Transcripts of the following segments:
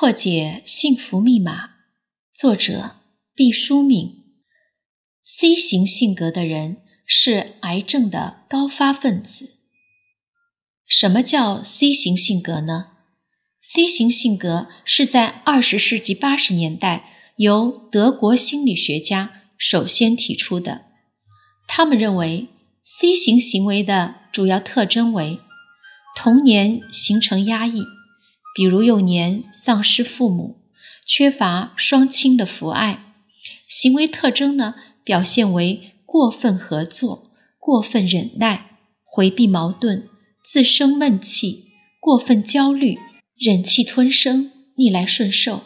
破解幸福密码，作者毕淑敏。C 型性格的人是癌症的高发分子。什么叫 C 型性格呢？C 型性格是在二十世纪八十年代由德国心理学家首先提出的。他们认为 C 型行为的主要特征为童年形成压抑。比如幼年丧失父母，缺乏双亲的父爱，行为特征呢表现为过分合作、过分忍耐、回避矛盾、自生闷气、过分焦虑、忍气吞声、逆来顺受，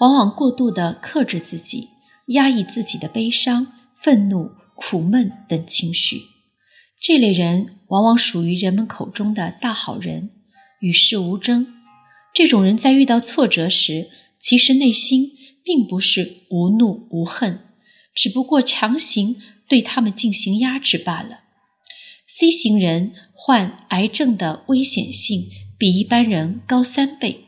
往往过度的克制自己，压抑自己的悲伤、愤怒、苦闷等情绪。这类人往往属于人们口中的大好人，与世无争。这种人在遇到挫折时，其实内心并不是无怒无恨，只不过强行对他们进行压制罢了。C 型人患癌症的危险性比一般人高三倍，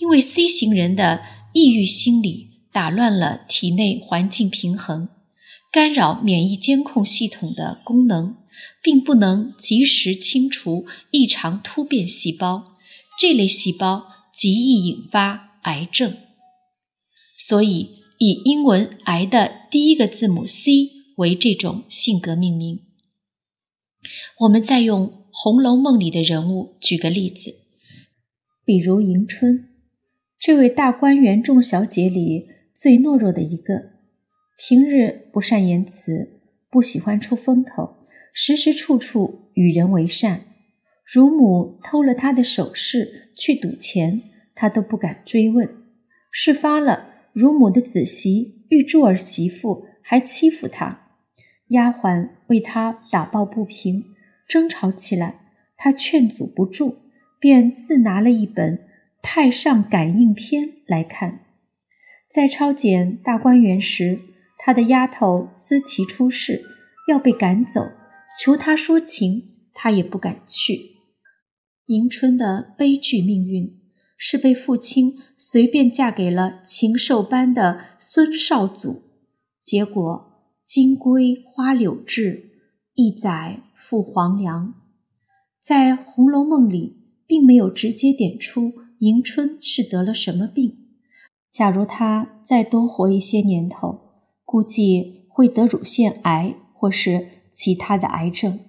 因为 C 型人的抑郁心理打乱了体内环境平衡，干扰免疫监控系统的功能，并不能及时清除异常突变细胞。这类细胞极易引发癌症，所以以英文“癌”的第一个字母 C 为这种性格命名。我们再用《红楼梦》里的人物举个例子，比如迎春，这位大观园众小姐里最懦弱的一个，平日不善言辞，不喜欢出风头，时时处处与人为善。乳母偷了他的首饰去赌钱，他都不敢追问。事发了，乳母的子媳玉柱儿媳妇还欺负他，丫鬟为他打抱不平，争吵起来，他劝阻不住，便自拿了一本《太上感应篇》来看。在抄检大观园时，他的丫头思琪出事，要被赶走，求他说情，他也不敢去。迎春的悲剧命运是被父亲随便嫁给了禽兽般的孙少祖，结果金龟花柳志，一载赴黄粱。在《红楼梦》里，并没有直接点出迎春是得了什么病。假如她再多活一些年头，估计会得乳腺癌或是其他的癌症。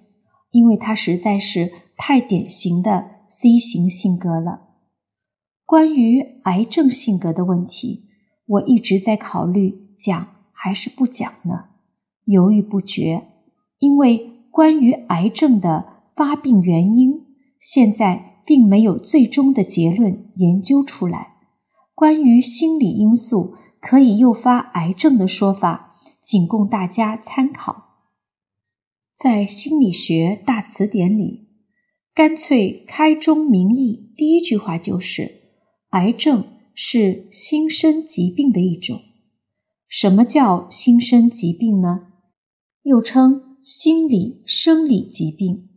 因为他实在是太典型的 C 型性格了。关于癌症性格的问题，我一直在考虑讲还是不讲呢，犹豫不决。因为关于癌症的发病原因，现在并没有最终的结论研究出来。关于心理因素可以诱发癌症的说法，仅供大家参考。在心理学大词典里，干脆开宗明义，第一句话就是：癌症是心身疾病的一种。什么叫心身疾病呢？又称心理生理疾病。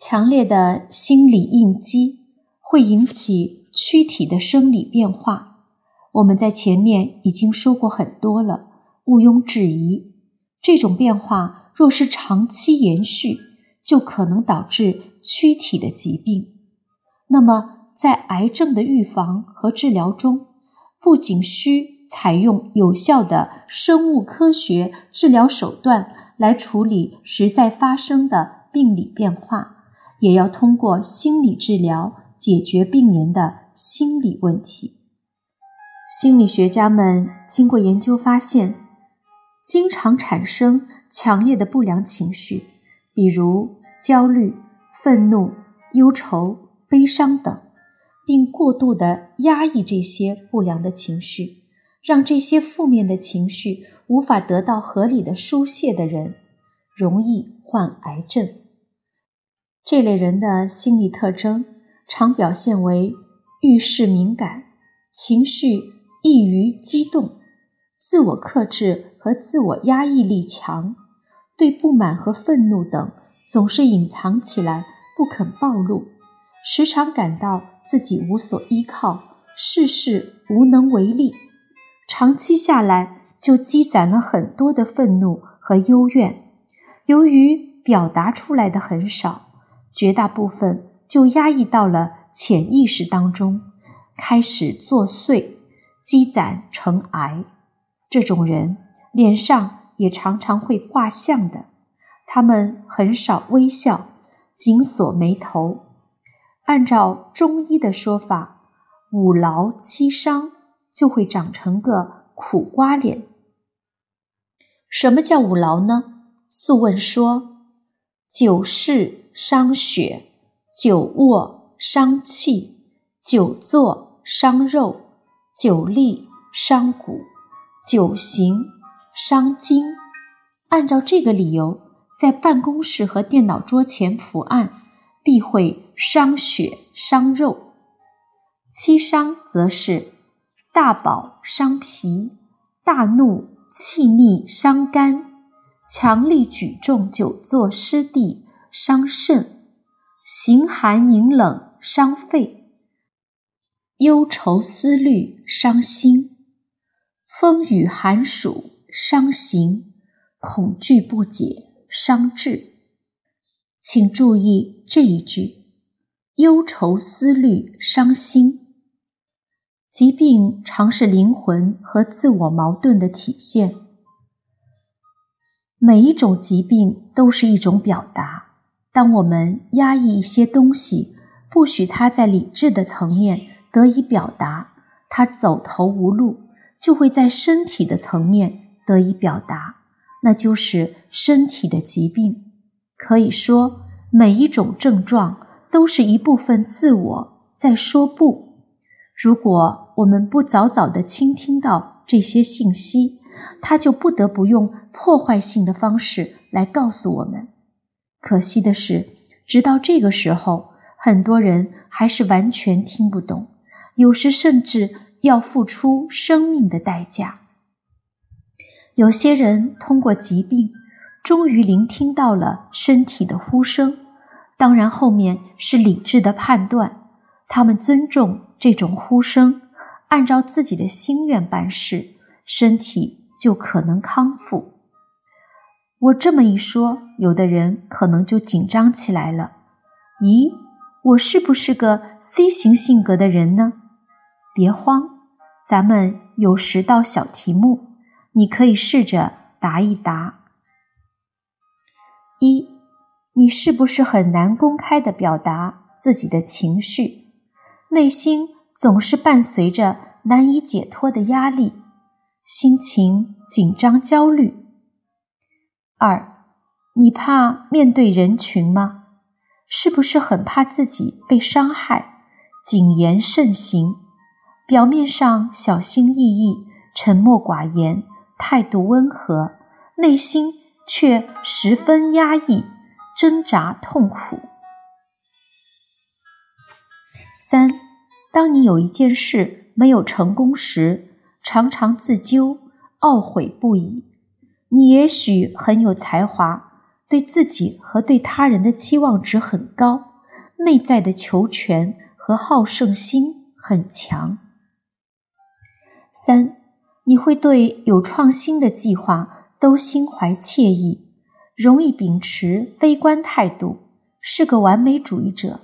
强烈的心理应激会引起躯体的生理变化。我们在前面已经说过很多了，毋庸置疑，这种变化。若是长期延续，就可能导致躯体的疾病。那么，在癌症的预防和治疗中，不仅需采用有效的生物科学治疗手段来处理实在发生的病理变化，也要通过心理治疗解决病人的心理问题。心理学家们经过研究发现，经常产生。强烈的不良情绪，比如焦虑、愤怒、忧愁、悲伤等，并过度的压抑这些不良的情绪，让这些负面的情绪无法得到合理的疏泄的人，容易患癌症。这类人的心理特征常表现为遇事敏感、情绪易于激动、自我克制和自我压抑力强。对不满和愤怒等总是隐藏起来，不肯暴露，时常感到自己无所依靠，事事无能为力，长期下来就积攒了很多的愤怒和幽怨。由于表达出来的很少，绝大部分就压抑到了潜意识当中，开始作祟，积攒成癌。这种人脸上也常常会挂相的，他们很少微笑，紧锁眉头。按照中医的说法，五劳七伤就会长成个苦瓜脸。什么叫五劳呢？《素问》说：“久视伤血，久卧伤气，久坐伤肉，久立伤骨，久行伤筋。”按照这个理由，在办公室和电脑桌前伏案，必会伤血伤肉。七伤则是大饱伤脾，大怒气逆伤肝。强力举重久坐湿地伤肾，形寒饮冷伤肺，忧愁思虑伤心，风雨寒暑伤形，恐惧不解伤志。请注意这一句：忧愁思虑伤心。疾病常是灵魂和自我矛盾的体现。每一种疾病都是一种表达。当我们压抑一些东西，不许它在理智的层面得以表达，它走投无路，就会在身体的层面得以表达，那就是身体的疾病。可以说，每一种症状都是一部分自我在说不。如果我们不早早的倾听到这些信息，他就不得不用破坏性的方式来告诉我们。可惜的是，直到这个时候，很多人还是完全听不懂，有时甚至要付出生命的代价。有些人通过疾病，终于聆听到了身体的呼声，当然后面是理智的判断，他们尊重这种呼声，按照自己的心愿办事，身体。就可能康复。我这么一说，有的人可能就紧张起来了。咦，我是不是个 C 型性格的人呢？别慌，咱们有十道小题目，你可以试着答一答。一，你是不是很难公开的表达自己的情绪？内心总是伴随着难以解脱的压力。心情紧张、焦虑。二，你怕面对人群吗？是不是很怕自己被伤害，谨言慎行？表面上小心翼翼、沉默寡言，态度温和，内心却十分压抑、挣扎、痛苦。三，当你有一件事没有成功时。常常自纠、懊悔不已。你也许很有才华，对自己和对他人的期望值很高，内在的求全和好胜心很强。三，你会对有创新的计划都心怀惬意，容易秉持悲观态度，是个完美主义者，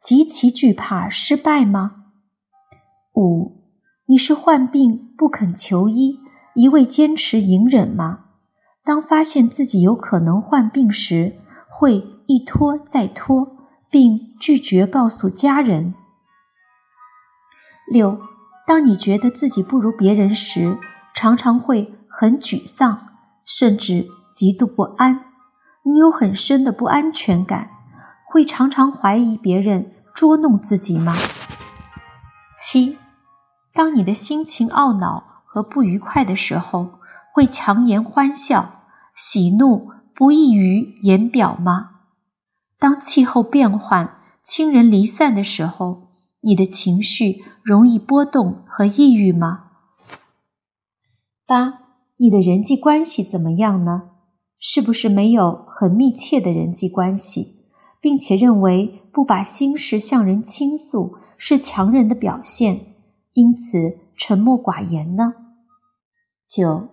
极其惧怕失败吗？五。你是患病不肯求医，一味坚持隐忍吗？当发现自己有可能患病时，会一拖再拖，并拒绝告诉家人。六，当你觉得自己不如别人时，常常会很沮丧，甚至极度不安。你有很深的不安全感，会常常怀疑别人捉弄自己吗？七。当你的心情懊恼和不愉快的时候，会强颜欢笑，喜怒不易于言表吗？当气候变换、亲人离散的时候，你的情绪容易波动和抑郁吗？八，你的人际关系怎么样呢？是不是没有很密切的人际关系，并且认为不把心事向人倾诉是强人的表现？因此沉默寡言呢？九，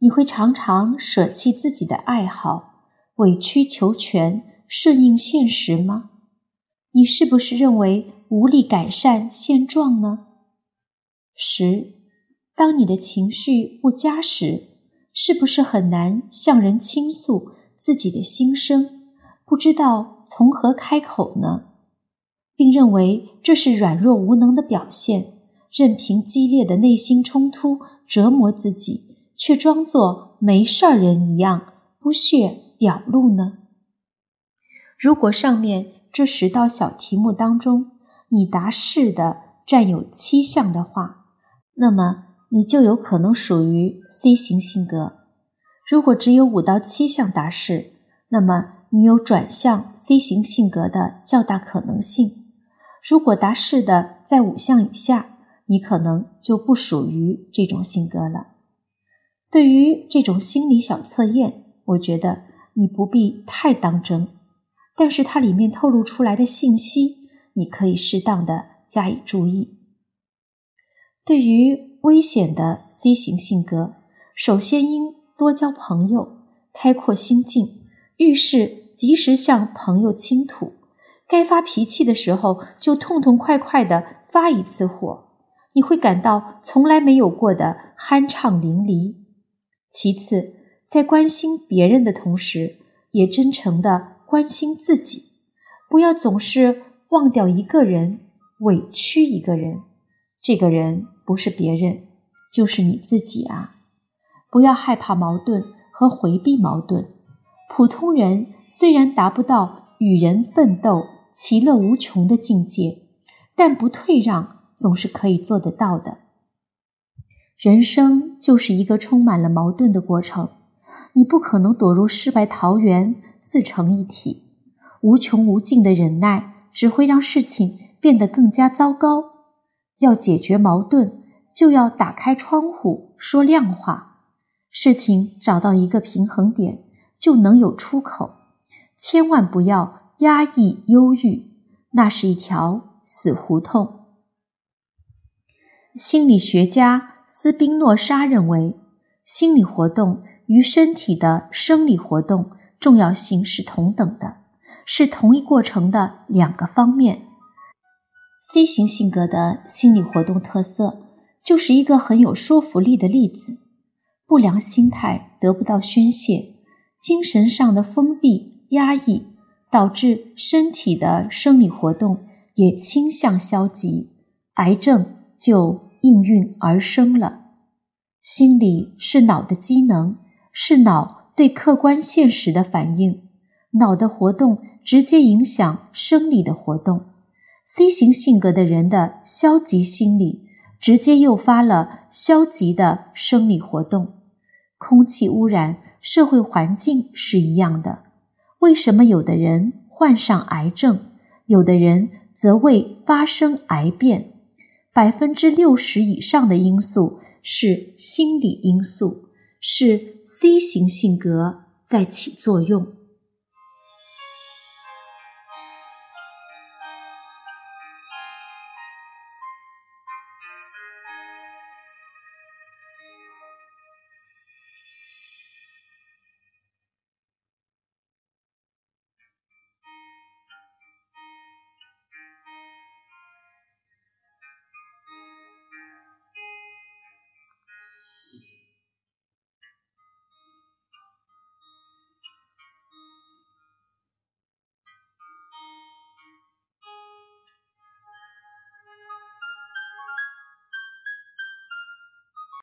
你会常常舍弃自己的爱好，委曲求全，顺应现实吗？你是不是认为无力改善现状呢？十，当你的情绪不佳时，是不是很难向人倾诉自己的心声？不知道从何开口呢？并认为这是软弱无能的表现，任凭激烈的内心冲突折磨自己，却装作没事儿人一样不屑表露呢？如果上面这十道小题目当中你答是的占有七项的话，那么你就有可能属于 C 型性格。如果只有五到七项答是，那么你有转向 C 型性格的较大可能性。如果答是的在五项以下，你可能就不属于这种性格了。对于这种心理小测验，我觉得你不必太当真，但是它里面透露出来的信息，你可以适当的加以注意。对于危险的 C 型性格，首先应多交朋友，开阔心境，遇事及时向朋友倾吐。该发脾气的时候，就痛痛快快的发一次火，你会感到从来没有过的酣畅淋漓。其次，在关心别人的同时，也真诚的关心自己，不要总是忘掉一个人，委屈一个人。这个人不是别人，就是你自己啊！不要害怕矛盾和回避矛盾。普通人虽然达不到与人奋斗。其乐无穷的境界，但不退让总是可以做得到的。人生就是一个充满了矛盾的过程，你不可能躲入世外桃源自成一体。无穷无尽的忍耐只会让事情变得更加糟糕。要解决矛盾，就要打开窗户说亮话，事情找到一个平衡点，就能有出口。千万不要。压抑、忧郁，那是一条死胡同。心理学家斯宾诺莎认为，心理活动与身体的生理活动重要性是同等的，是同一过程的两个方面。C 型性格的心理活动特色就是一个很有说服力的例子：不良心态得不到宣泄，精神上的封闭、压抑。导致身体的生理活动也倾向消极，癌症就应运而生了。心理是脑的机能，是脑对客观现实的反应，脑的活动直接影响生理的活动。C 型性格的人的消极心理，直接诱发了消极的生理活动。空气污染、社会环境是一样的。为什么有的人患上癌症，有的人则未发生癌变？百分之六十以上的因素是心理因素，是 C 型性格在起作用。